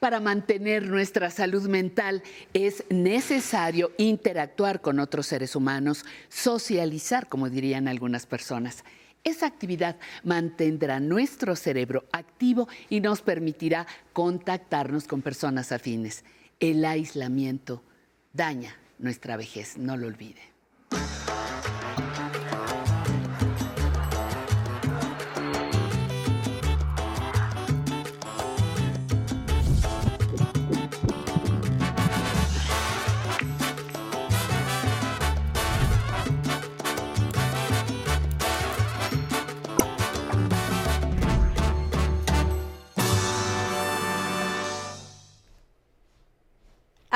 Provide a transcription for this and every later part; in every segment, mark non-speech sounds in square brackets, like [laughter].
Para mantener nuestra salud mental es necesario interactuar con otros seres humanos, socializar, como dirían algunas personas. Esa actividad mantendrá nuestro cerebro activo y nos permitirá contactarnos con personas afines. El aislamiento daña nuestra vejez, no lo olvide.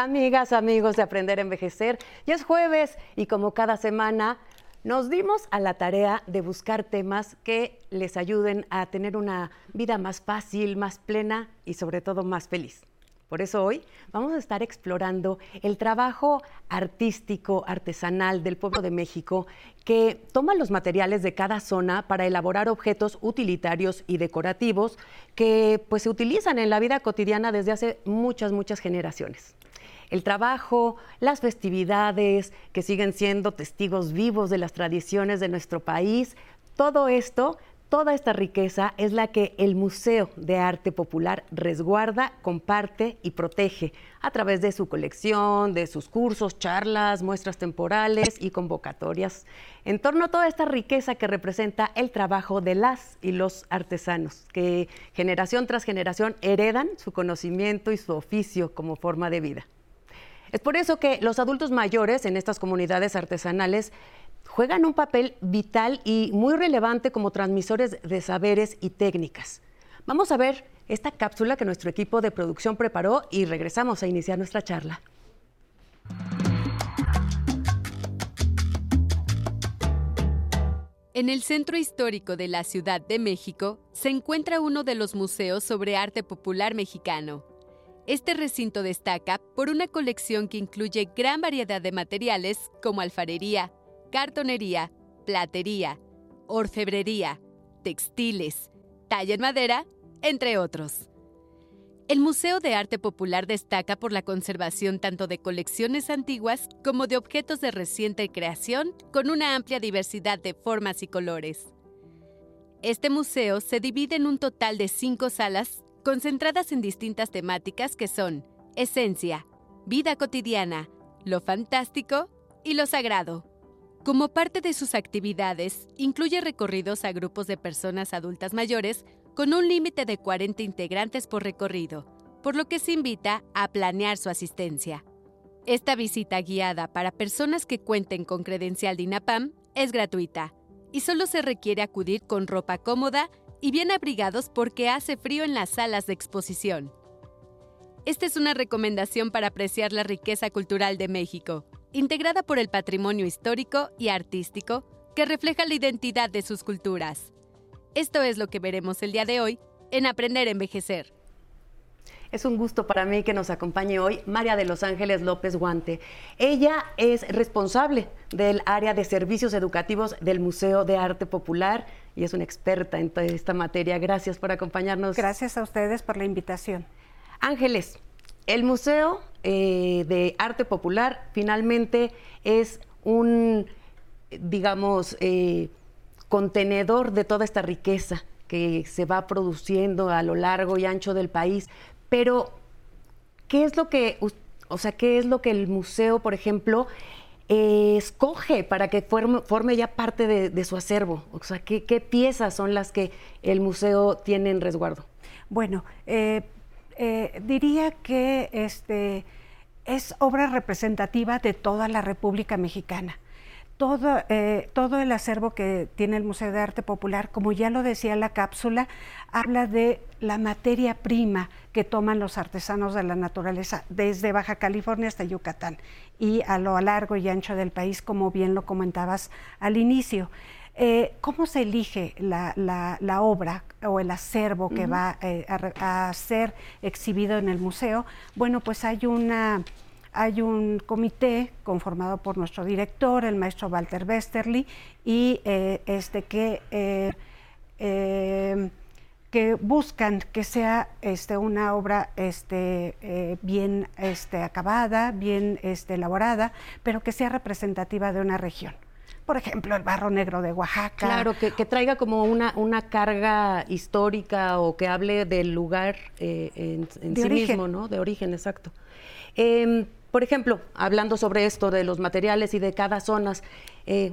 Amigas, amigos de Aprender a Envejecer, ya es jueves y como cada semana nos dimos a la tarea de buscar temas que les ayuden a tener una vida más fácil, más plena y sobre todo más feliz. Por eso hoy vamos a estar explorando el trabajo artístico, artesanal del pueblo de México, que toma los materiales de cada zona para elaborar objetos utilitarios y decorativos que pues, se utilizan en la vida cotidiana desde hace muchas, muchas generaciones el trabajo, las festividades, que siguen siendo testigos vivos de las tradiciones de nuestro país. Todo esto, toda esta riqueza es la que el Museo de Arte Popular resguarda, comparte y protege a través de su colección, de sus cursos, charlas, muestras temporales y convocatorias, en torno a toda esta riqueza que representa el trabajo de las y los artesanos, que generación tras generación heredan su conocimiento y su oficio como forma de vida. Es por eso que los adultos mayores en estas comunidades artesanales juegan un papel vital y muy relevante como transmisores de saberes y técnicas. Vamos a ver esta cápsula que nuestro equipo de producción preparó y regresamos a iniciar nuestra charla. En el centro histórico de la Ciudad de México se encuentra uno de los museos sobre arte popular mexicano, este recinto destaca por una colección que incluye gran variedad de materiales como alfarería, cartonería, platería, orfebrería, textiles, talla en madera, entre otros. El Museo de Arte Popular destaca por la conservación tanto de colecciones antiguas como de objetos de reciente creación con una amplia diversidad de formas y colores. Este museo se divide en un total de cinco salas concentradas en distintas temáticas que son esencia, vida cotidiana, lo fantástico y lo sagrado. Como parte de sus actividades, incluye recorridos a grupos de personas adultas mayores con un límite de 40 integrantes por recorrido, por lo que se invita a planear su asistencia. Esta visita guiada para personas que cuenten con credencial de INAPAM es gratuita y solo se requiere acudir con ropa cómoda y bien abrigados porque hace frío en las salas de exposición. Esta es una recomendación para apreciar la riqueza cultural de México, integrada por el patrimonio histórico y artístico que refleja la identidad de sus culturas. Esto es lo que veremos el día de hoy en Aprender a Envejecer. Es un gusto para mí que nos acompañe hoy María de Los Ángeles López Guante. Ella es responsable del área de servicios educativos del Museo de Arte Popular y es una experta en toda esta materia. Gracias por acompañarnos. Gracias a ustedes por la invitación. Ángeles, el Museo eh, de Arte Popular finalmente es un, digamos, eh, contenedor de toda esta riqueza que se va produciendo a lo largo y ancho del país. Pero, ¿qué es lo que, o sea, qué es lo que el museo, por ejemplo, escoge para que forme, ya parte de, su acervo? O sea, ¿qué, piezas son las que el museo tiene en resguardo? Bueno, eh, eh, diría que este, es obra representativa de toda la República Mexicana todo, eh, todo el acervo que tiene el Museo de Arte Popular, como ya lo decía la cápsula, habla de la materia prima que toman los artesanos de la naturaleza desde Baja California hasta Yucatán y a lo largo y ancho del país, como bien lo comentabas al inicio. Eh, ¿Cómo se elige la, obra o el acervo que va eh, a ser exhibido en el museo? Bueno, pues hay una hay un comité conformado por nuestro director, el maestro Walter Westerly, y eh, este que eh, eh, que buscan que sea este, una obra este, bien este, acabada, bien este, elaborada, pero que sea representativa de una región. Por ejemplo, el barro negro de Oaxaca. Claro, que, traiga como una, una carga histórica o que hable del lugar eh, en, sí mismo, ¿no? De origen, exacto. Em, por ejemplo, hablando sobre esto de los materiales y de cada zona, eh,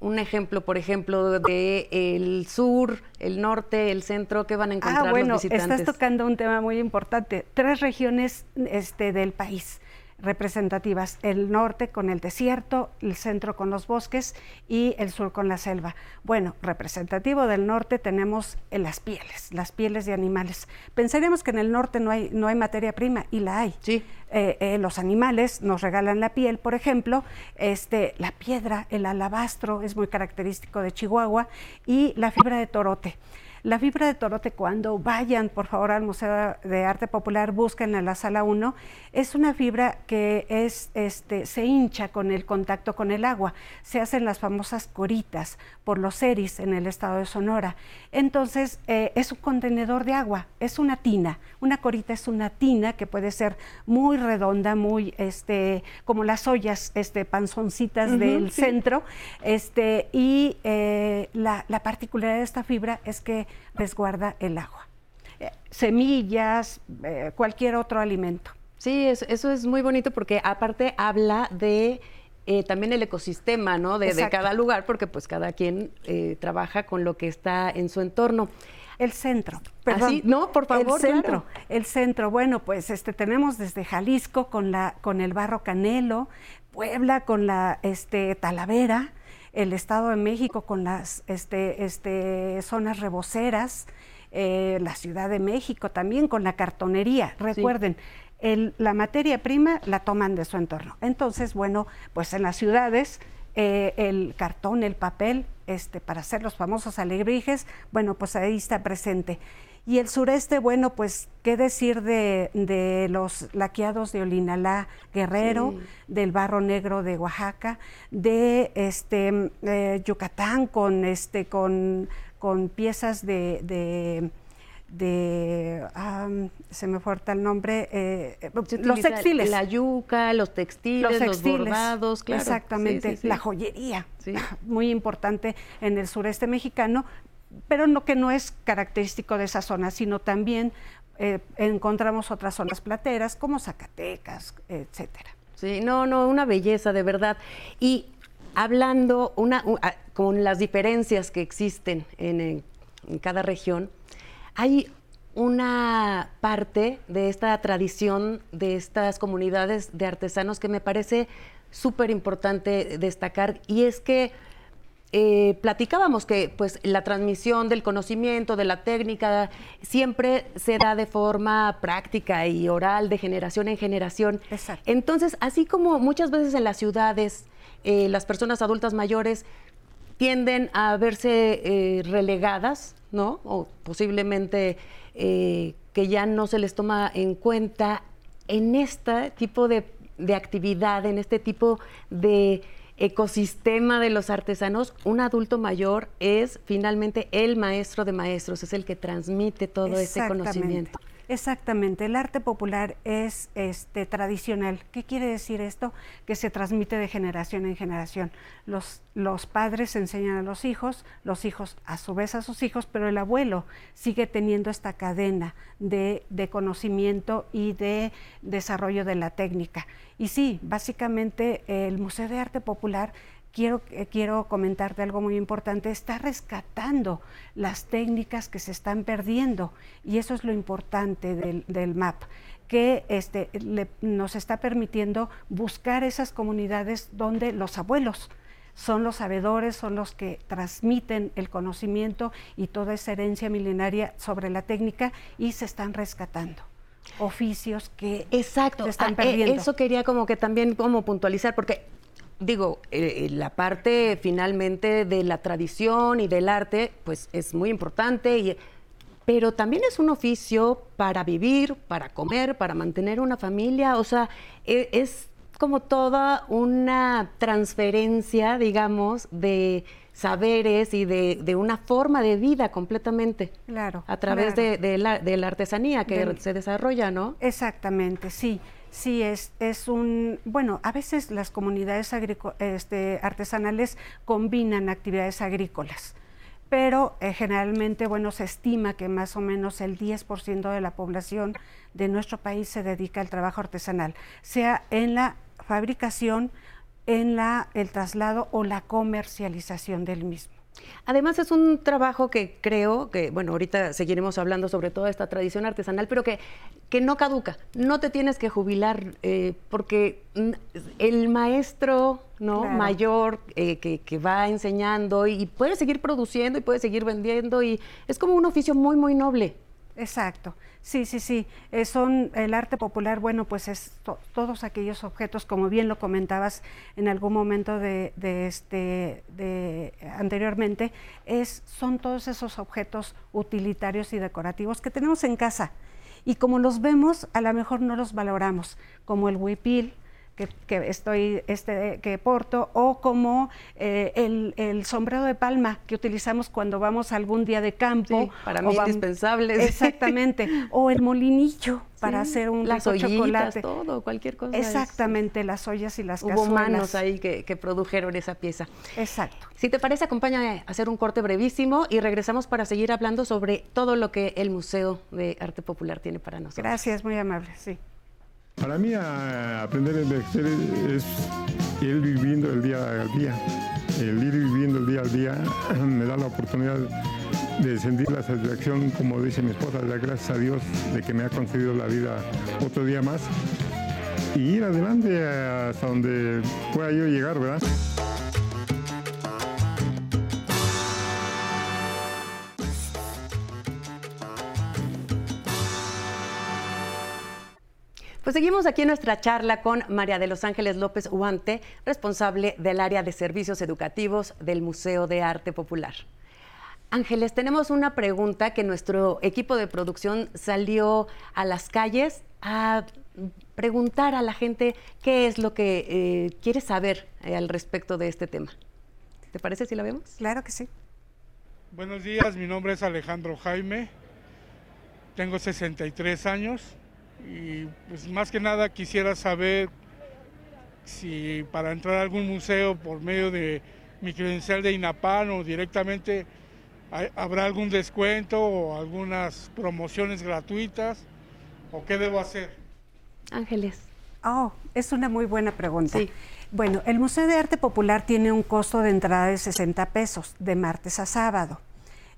un ejemplo, por ejemplo, de el sur, el norte, el centro, ¿qué van a encontrar ah, bueno, los visitantes? Estás tocando un tema muy importante. Tres regiones este, del país representativas, el norte con el desierto, el centro con los bosques y el sur con la selva. Bueno, representativo del norte tenemos las pieles, las pieles de animales. Pensaríamos que en el norte no hay, no hay materia prima y la hay. Sí. Eh, eh, los animales nos regalan la piel, por ejemplo, este, la piedra, el alabastro es muy característico de Chihuahua y la fibra de torote. La fibra de torote, cuando vayan por favor al Museo de Arte Popular, busquen en la sala 1, es una fibra que es, este, se hincha con el contacto con el agua. Se hacen las famosas coritas por los seris en el estado de Sonora. Entonces, eh, es un contenedor de agua, es una tina. Una corita es una tina que puede ser muy redonda, muy este, como las ollas este, panzoncitas del centro. Este, y eh, la, la particularidad de esta fibra es que resguarda el agua. Eh, semillas, eh, cualquier otro alimento. Sí, eso, es muy bonito porque aparte habla de eh, también el ecosistema, ¿no? De, cada lugar, porque pues cada quien trabaja con lo que está en su entorno. El centro. ¿Ah, Perdón. No, por favor. El centro. El centro. Bueno, pues este tenemos desde Jalisco con la con el barro canelo, Puebla con la este Talavera, el Estado de México con las este, este, zonas reboceras, eh, la Ciudad de México también con la cartonería. Recuerden, la materia prima la toman de su entorno. Entonces, bueno, pues en las ciudades eh, el cartón, el papel, este, para hacer los famosos alebrijes, bueno, pues ahí está presente. Y el sureste, bueno, pues qué decir de, los laqueados de Olinalá Guerrero, del barro negro de Oaxaca, de este eh, Yucatán con este con, con piezas de, de se me falta el nombre, eh, los textiles. La yuca, los textiles, los, bordados, claro. Exactamente, la joyería, muy importante en el sureste mexicano, pero no que no es característico de esa zona, sino también eh, encontramos otras zonas plateras como Zacatecas, etcétera. Sí, no, no, una belleza de verdad. Y hablando con las diferencias que existen en, cada región, hay una parte de esta tradición de estas comunidades de artesanos que me parece súper importante destacar y es que eh, platicábamos que pues la transmisión del conocimiento, de la técnica, siempre se da de forma práctica y oral, de generación en generación. Entonces, así como muchas veces en las ciudades, eh, las personas adultas mayores tienden a verse eh, relegadas, ¿no? O posiblemente que ya no se les toma en cuenta en este tipo de actividad, en este tipo de ecosistema de los artesanos, un adulto mayor es finalmente el maestro de maestros, es el que transmite todo ese conocimiento. Exactamente, el arte popular es este, tradicional. ¿Qué quiere decir esto? Que se transmite de generación en generación. Los, los padres enseñan a los hijos, los hijos a su vez a sus hijos, pero el abuelo sigue teniendo esta cadena de, de conocimiento y de desarrollo de la técnica. Y sí, básicamente el Museo de Arte Popular quiero, eh, quiero comentarte algo muy importante, está rescatando las técnicas que se están perdiendo y eso es lo importante del, MAP que este, nos está permitiendo buscar esas comunidades donde los abuelos son los sabedores, son los que transmiten el conocimiento y toda esa herencia milenaria sobre la técnica y se están rescatando oficios que Exacto. se están ah, perdiendo. Eso quería como que también como puntualizar, porque digo, eh, eh, la parte finalmente de la tradición y del arte, pues es muy importante, y, pero también es un oficio para vivir, para comer, para mantener una familia, o sea, e, es como toda una transferencia, digamos, de saberes y de, una forma de vida completamente. Claro. A través De, la, artesanía que se desarrolla, ¿no? Exactamente, sí. Sí, es, es un, bueno, a veces las comunidades este, artesanales combinan actividades agrícolas, pero eh, generalmente, bueno, se estima que más o menos el 10% de la población de nuestro país se dedica al trabajo artesanal, sea en la fabricación, en la, el traslado o la comercialización del mismo. Además es un trabajo que creo que, bueno, ahorita seguiremos hablando sobre toda esta tradición artesanal, pero que, que no caduca, no te tienes que jubilar, eh, porque el maestro ¿no? mayor eh, que, que, va enseñando y puede seguir produciendo y puede seguir vendiendo y es como un oficio muy, muy noble. Exacto. Sí, sí, sí. Eh, son el arte popular, bueno, pues es todos aquellos objetos, como bien lo comentabas en algún momento de, este, de anteriormente, es, son todos esos objetos utilitarios y decorativos que tenemos en casa. Y como los vemos, a lo mejor no los valoramos, como el huipil, que, estoy, este, que porto, o como eh, el, sombrero de palma que utilizamos cuando vamos algún día de campo. para mí indispensables. Exactamente. o el molinillo para hacer un las rico chocolate. todo, cualquier cosa. Exactamente, las ollas y las Hubo manos ahí que, que, produjeron esa pieza. Exacto. Si te parece, acompáñame a hacer un corte brevísimo y regresamos para seguir hablando sobre todo lo que el Museo de Arte Popular tiene para nosotros. Gracias, muy amable, sí. Para mí aprender a envejecer es ir viviendo el día al día. El ir viviendo el día al día [laughs] me da la oportunidad de sentir la satisfacción, como dice mi esposa, de gracias a Dios de que me ha concedido la vida otro día más y ir adelante hasta donde pueda yo llegar, ¿verdad? Pues seguimos aquí en nuestra charla con María de los Ángeles López Huante, responsable del área de servicios educativos del Museo de Arte Popular. Ángeles, tenemos una pregunta que nuestro equipo de producción salió a las calles a preguntar a la gente qué es lo que eh, quiere saber eh, al respecto de este tema. ¿Te parece si la vemos? Claro que sí. Buenos días, mi nombre es Alejandro Jaime, tengo 63 años, y pues más que nada quisiera saber si para entrar a algún museo por medio de mi credencial de INAPAN o directamente habrá algún descuento o algunas promociones gratuitas o qué debo hacer. Ángeles. Oh, es una muy buena pregunta. Bueno, el Museo de Arte Popular tiene un costo de entrada de 60 pesos de martes a sábado.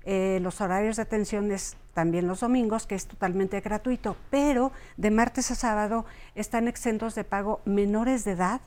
Eh, los horarios de atención es también los domingos, que es totalmente gratuito, pero de martes a sábado están exentos de pago menores de edad,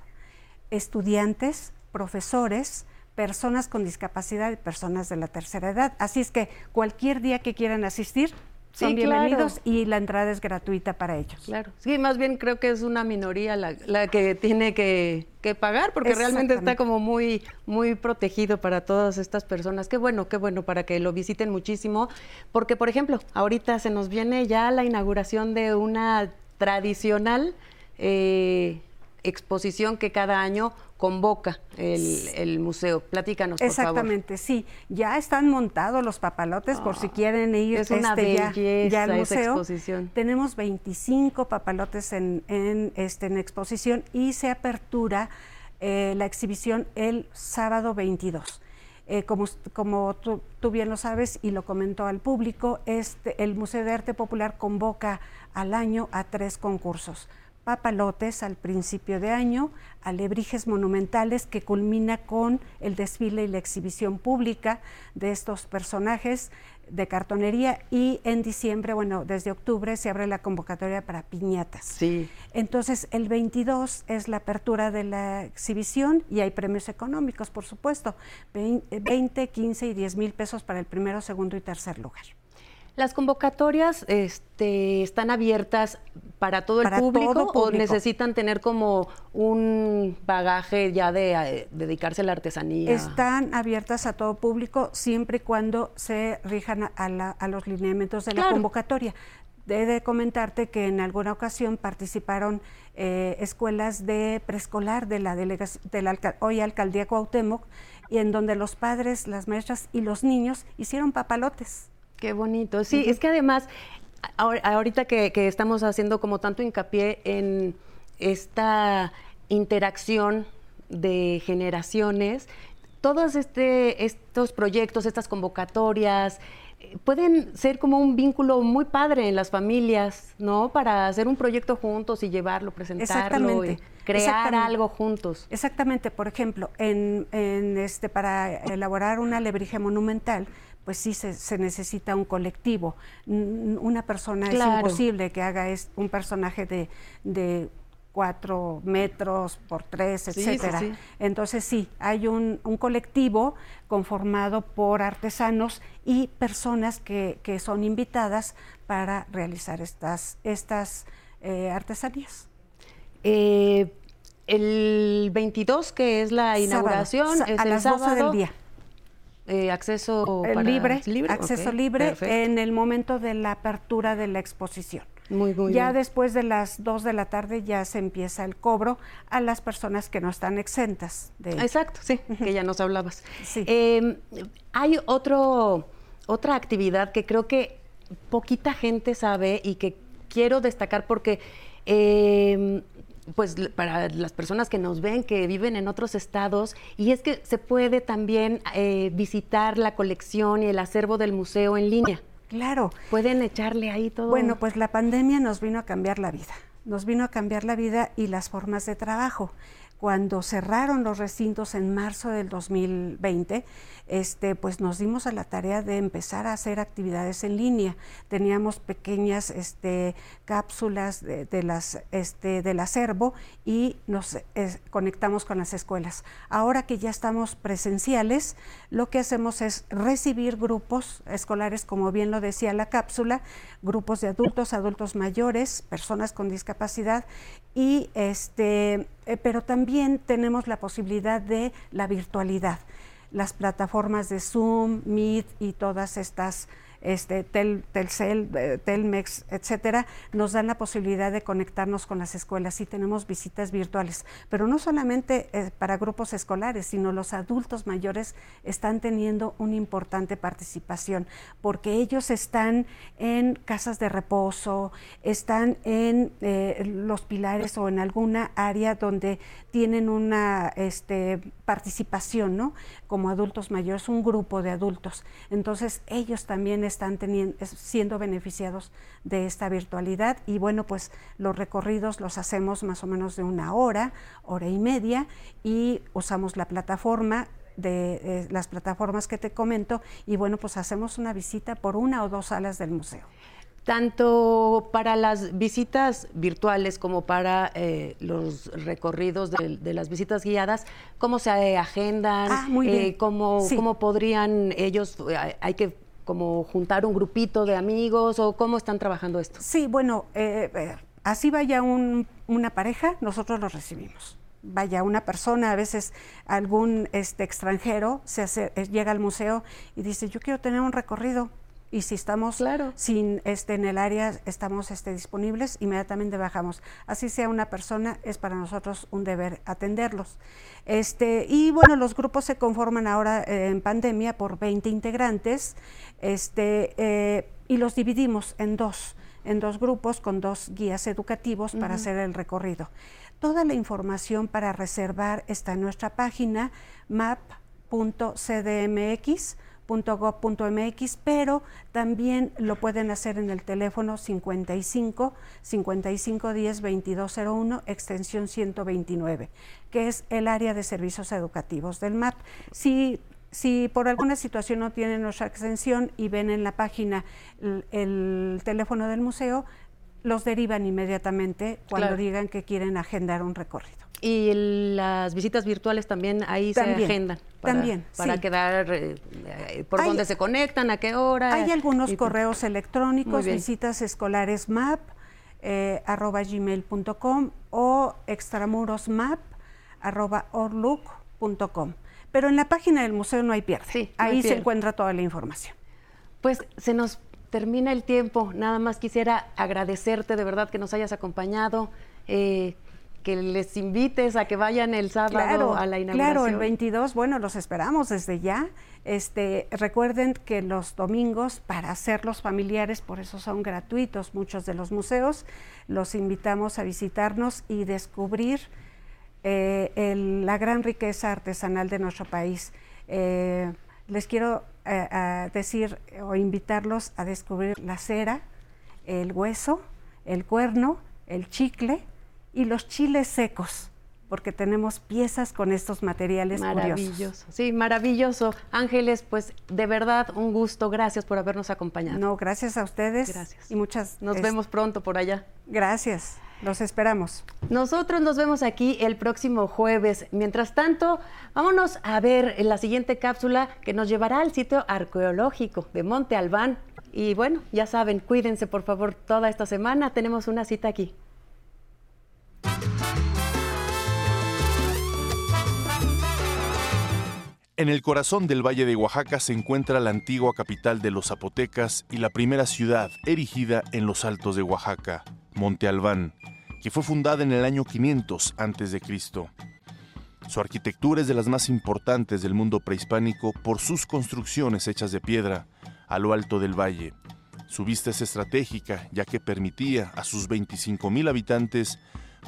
estudiantes, profesores, personas con discapacidad y personas de la tercera edad. Así es que cualquier día que quieran asistir, son bienvenidos y la entrada es gratuita para ellos. Claro, sí, más bien creo que es una minoría la, que tiene que, pagar porque realmente está como muy, muy protegido para todas estas personas. Qué bueno, qué bueno para que lo visiten muchísimo, porque por ejemplo, ahorita se nos viene ya la inauguración de una tradicional eh, exposición que cada año convoca el, museo. Platícanos, por Exactamente, sí. Ya están montados los papalotes por si ah, quieren ir es una este, ya, al museo. Exposición. Tenemos 25 papalotes en, en, este, en exposición y se apertura eh, la exhibición el sábado 22. Eh, como, como tú, tú, bien lo sabes y lo comentó al público, este, el Museo de Arte Popular convoca al año a tres concursos papalotes al principio de año, alebrijes monumentales que culmina con el desfile y la exhibición pública de estos personajes de cartonería y en diciembre, bueno, desde octubre se abre la convocatoria para piñatas. Sí. Entonces, el 22 es la apertura de la exhibición y hay premios económicos, por supuesto, 20, 15 y 10 mil pesos para el primero, segundo y tercer lugar. ¿Las convocatorias este, están abiertas para todo el público, o necesitan tener como un bagaje ya de, eh, dedicarse a la artesanía? Están abiertas a todo público siempre y cuando se rijan a, los lineamientos de la convocatoria. He de comentarte que en alguna ocasión participaron eh, escuelas de preescolar de la, delegación, de la hoy alcaldía Cuauhtémoc y en donde los padres, las maestras y los niños hicieron papalotes. Qué bonito. Sí, es que además, ahorita que, estamos haciendo como tanto hincapié en esta interacción de generaciones, todos este, estos proyectos, estas convocatorias, pueden ser como un vínculo muy padre en las familias, ¿no? Para hacer un proyecto juntos y llevarlo, presentarlo, y crear algo juntos. Exactamente. Por ejemplo, en, este, para elaborar una alebrije monumental, pues sí se, necesita un colectivo. Una persona es imposible que haga un personaje de, de cuatro metros por tres, etcétera. Entonces sí, hay un, colectivo conformado por artesanos y personas que, son invitadas para realizar estas, estas eh, artesanías. Eh, el 22, que es la inauguración, es a las 12 del día. Eh, acceso libre, acceso libre en el momento de la apertura de la exposición. Muy, muy ya después de las 2 de la tarde ya se empieza el cobro a las personas que no están exentas. De Exacto, sí, que ya nos hablabas. Em, hay otro, otra actividad que creo que poquita gente sabe y que quiero destacar porque em, pues para las personas que nos ven, que viven en otros estados, y es que se puede también eh, visitar la colección y el acervo del museo en línea. Claro. Pueden echarle ahí todo. Bueno, pues la pandemia nos vino a cambiar la vida. Nos vino a cambiar la vida y las formas de trabajo cuando cerraron los recintos en marzo del 2020, este, pues nos dimos a la tarea de empezar a hacer actividades en línea. Teníamos pequeñas este, cápsulas de, las, este, del acervo y nos conectamos con las escuelas. Ahora que ya estamos presenciales, lo que hacemos es recibir grupos escolares, como bien lo decía la cápsula, grupos de adultos, adultos mayores, personas con discapacidad y este, eh, pero también tenemos la posibilidad de la virtualidad, las plataformas de Zoom, Meet y todas estas este, Telcel, eh, Telmex, etcétera, nos dan la posibilidad de conectarnos con las escuelas y tenemos visitas virtuales. Pero no solamente eh, para grupos escolares, sino los adultos mayores están teniendo una importante participación, porque ellos están en casas de reposo, están en eh, los pilares o en alguna área donde tienen una este, participación, ¿no? Como adultos mayores, un grupo de adultos. Entonces, ellos también están teniendo, siendo beneficiados de esta virtualidad y bueno, pues los recorridos los hacemos más o menos de una hora, hora y media y usamos la plataforma de eh, las plataformas que te comento y bueno, pues hacemos una visita por una o dos salas del museo tanto para las visitas virtuales como para eh, los recorridos de, las visitas guiadas, ¿cómo se agendan? Ah, muy bien. Eh, cómo, ¿Cómo podrían ellos, hay que como juntar un grupito de amigos o cómo están trabajando esto? Sí, bueno, eh, eh, así vaya una pareja, nosotros los recibimos. Vaya una persona, a veces algún este, extranjero se hace, eh, llega al museo y dice, yo quiero tener un recorrido, y si estamos claro. sin este en el área estamos este, disponibles inmediatamente bajamos. Así sea una persona es para nosotros un deber atenderlos. Este y bueno los grupos se conforman ahora eh, en pandemia por 20 integrantes este eh, y los dividimos en dos en dos grupos con dos guías educativos para hacer el recorrido. Toda la información para reservar está en nuestra página map.cdmx .gov.mx, pero también lo pueden hacer en el teléfono 55 55 10 2201 extensión 129, que es el área de servicios educativos del MAP. Si si por alguna situación no tienen nuestra extensión y ven en la página el, teléfono del museo, los derivan inmediatamente cuando digan que quieren agendar un recorrido. Y las visitas virtuales también ahí se agendan. Para, también. Para quedar eh, por dónde se conectan, a qué hora. Hay algunos correos electrónicos, visitas escolares map, eh, arroba gmail.com o extramurosmap arroba orlook.com. Pero en la página del museo no hay pierde. ahí se encuentra toda la información. Pues se nos termina el tiempo. Nada más quisiera agradecerte de verdad que nos hayas acompañado. Eh, que les invites a que vayan el sábado a la inauguración. Claro, el 22, bueno, los esperamos desde ya. Este, recuerden que los domingos para hacerlos familiares, por eso son gratuitos muchos de los museos, los invitamos a visitarnos y descubrir eh, la gran riqueza artesanal de nuestro país. Eh, les quiero eh, decir o invitarlos a descubrir la cera, el hueso, el cuerno, el chicle y los chiles secos porque tenemos piezas con estos materiales maravilloso. Sí, maravilloso. Ángeles, pues de verdad un gusto. Gracias por habernos acompañado. No, gracias a ustedes. Gracias. Y muchas. Nos vemos pronto por allá. Gracias. Los esperamos. Nosotros nos vemos aquí el próximo jueves. Mientras tanto, vámonos a ver la siguiente cápsula que nos llevará al sitio arqueológico de Monte Albán. Y bueno, ya saben, cuídense por favor toda esta semana. Tenemos una cita aquí. En el corazón del Valle de Oaxaca se encuentra la antigua capital de los zapotecas y la primera ciudad erigida en los altos de Oaxaca, Monte Albán, que fue fundada en el año 500 a.C. Su arquitectura es de las más importantes del mundo prehispánico por sus construcciones hechas de piedra a lo alto del valle. Su vista es estratégica ya que permitía a sus 25.000 habitantes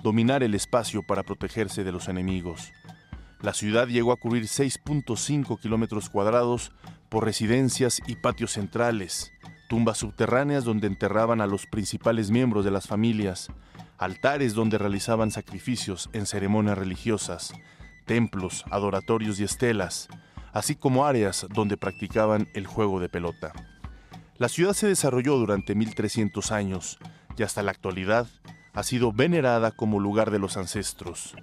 dominar el espacio para protegerse de los enemigos. La ciudad llegó a cubrir 6.5 kilómetros cuadrados por residencias y patios centrales, tumbas subterráneas donde enterraban a los principales miembros de las familias, altares donde realizaban sacrificios en ceremonias religiosas, templos, adoratorios y estelas, así como áreas donde practicaban el juego de pelota. La ciudad se desarrolló durante 1300 años y hasta la actualidad ha sido venerada como lugar de los ancestros.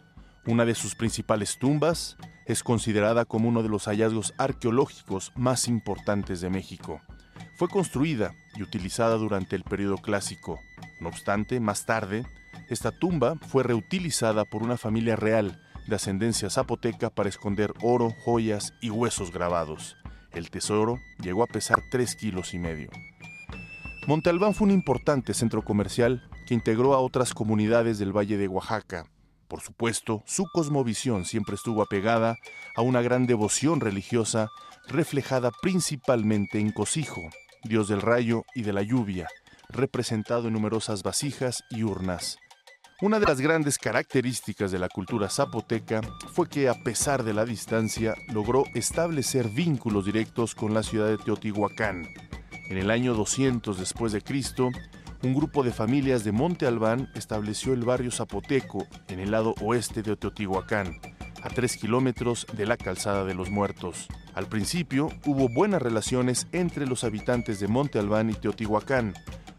Una de sus principales tumbas es considerada como uno de los hallazgos arqueológicos más importantes de México. Fue construida y utilizada durante el periodo clásico. No obstante, más tarde, esta tumba fue reutilizada por una familia real de ascendencia zapoteca para esconder oro, joyas y huesos grabados. El tesoro llegó a pesar 3 kilos y medio. Monte Albán fue un importante centro comercial que integró a otras comunidades del Valle de Oaxaca, por supuesto, su cosmovisión siempre estuvo apegada a una gran devoción religiosa reflejada principalmente en Cosijo, dios del rayo y de la lluvia, representado en numerosas vasijas y urnas. Una de las grandes características de la cultura zapoteca fue que a pesar de la distancia logró establecer vínculos directos con la ciudad de Teotihuacán. En el año 200 después de Cristo, un grupo de familias de Monte Albán estableció el barrio Zapoteco en el lado oeste de Teotihuacán, a tres kilómetros de la Calzada de los Muertos. Al principio hubo buenas relaciones entre los habitantes de Monte Albán y Teotihuacán,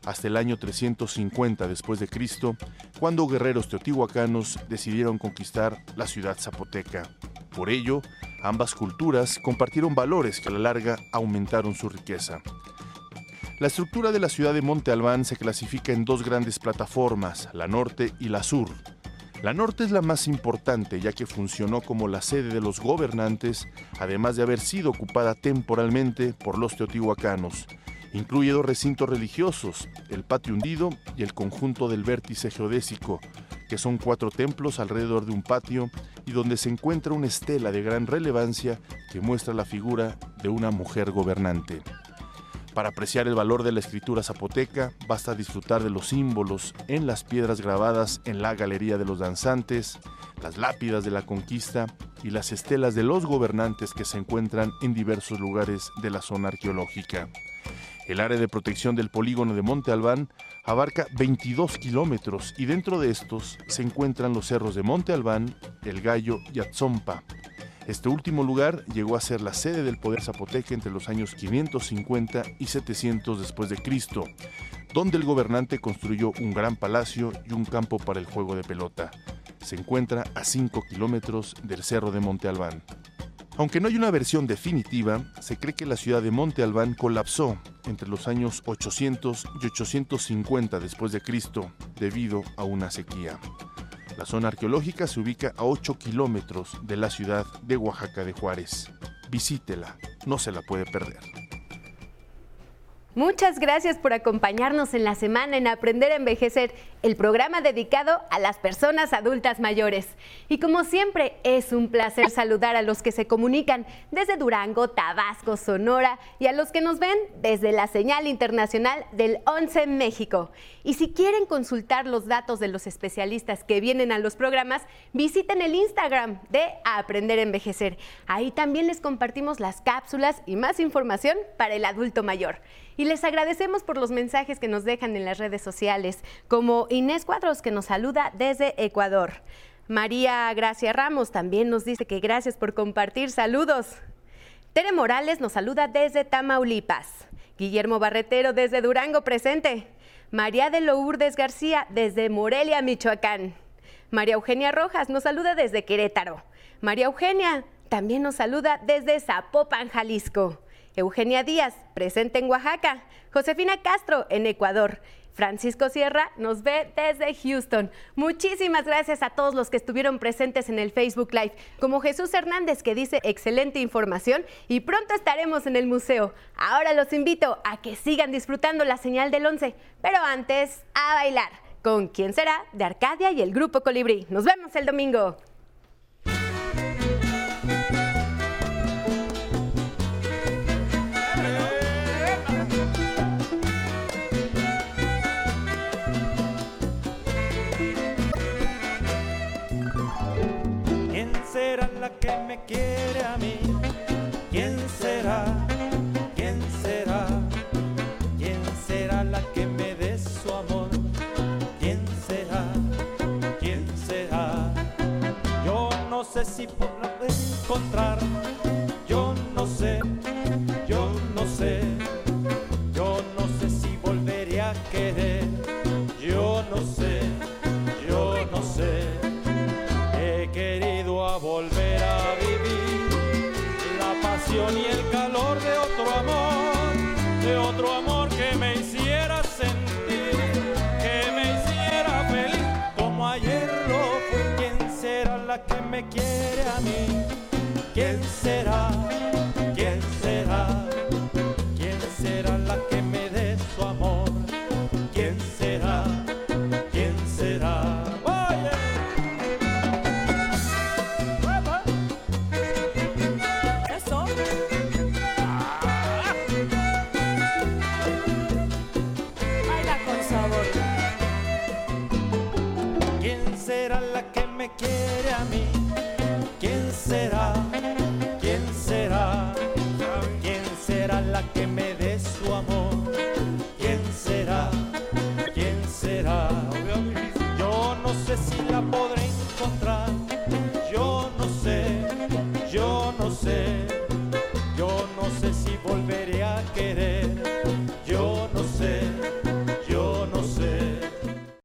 hasta el año 350 después de Cristo, cuando guerreros teotihuacanos decidieron conquistar la ciudad zapoteca. Por ello, ambas culturas compartieron valores que a la larga aumentaron su riqueza. La estructura de la ciudad de Monte Albán se clasifica en dos grandes plataformas, la norte y la sur. La norte es la más importante ya que funcionó como la sede de los gobernantes, además de haber sido ocupada temporalmente por los teotihuacanos. Incluye dos recintos religiosos, el patio hundido y el conjunto del vértice geodésico, que son cuatro templos alrededor de un patio y donde se encuentra una estela de gran relevancia que muestra la figura de una mujer gobernante. Para apreciar el valor de la escritura zapoteca, basta disfrutar de los símbolos en las piedras grabadas en la Galería de los Danzantes, las lápidas de la conquista y las estelas de los gobernantes que se encuentran en diversos lugares de la zona arqueológica. El área de protección del polígono de Monte Albán abarca 22 kilómetros y dentro de estos se encuentran los cerros de Monte Albán, El Gallo y Atzompa, este último lugar llegó a ser la sede del poder zapoteca entre los años 550 y 700 después de Cristo, donde el gobernante construyó un gran palacio y un campo para el juego de pelota. Se encuentra a 5 kilómetros del cerro de Monte Albán. Aunque no hay una versión definitiva, se cree que la ciudad de Monte Albán colapsó entre los años 800 y 850 después de Cristo debido a una sequía. La zona arqueológica se ubica a 8 kilómetros de la ciudad de Oaxaca de Juárez. Visítela, no se la puede perder. Muchas gracias por acompañarnos en la semana en Aprender a Envejecer, el programa dedicado a las personas adultas mayores. Y como siempre, es un placer saludar a los que se comunican desde Durango, Tabasco, Sonora y a los que nos ven desde la señal internacional del 11 México. Y si quieren consultar los datos de los especialistas que vienen a los programas, visiten el Instagram de Aprender a Envejecer. Ahí también les compartimos las cápsulas y más información para el adulto mayor. Y les agradecemos por los mensajes que nos dejan en las redes sociales, como Inés Cuadros, que nos saluda desde Ecuador. María Gracia Ramos también nos dice que gracias por compartir. Saludos. Tere Morales nos saluda desde Tamaulipas. Guillermo Barretero desde Durango presente. María de Lourdes García desde Morelia, Michoacán. María Eugenia Rojas nos saluda desde Querétaro. María Eugenia también nos saluda desde Zapopan, Jalisco. Eugenia Díaz, presente en Oaxaca. Josefina Castro, en Ecuador. Francisco Sierra nos ve desde Houston. Muchísimas gracias a todos los que estuvieron presentes en el Facebook Live, como Jesús Hernández que dice excelente información y pronto estaremos en el museo. Ahora los invito a que sigan disfrutando la señal del 11, pero antes a bailar. ¿Con quién será? De Arcadia y el Grupo Colibrí. Nos vemos el domingo. Que me quiere a mí. ¿Quién será? ¿Quién será? ¿Quién será la que me dé su amor? ¿Quién será? ¿Quién será? Yo no sé si podrá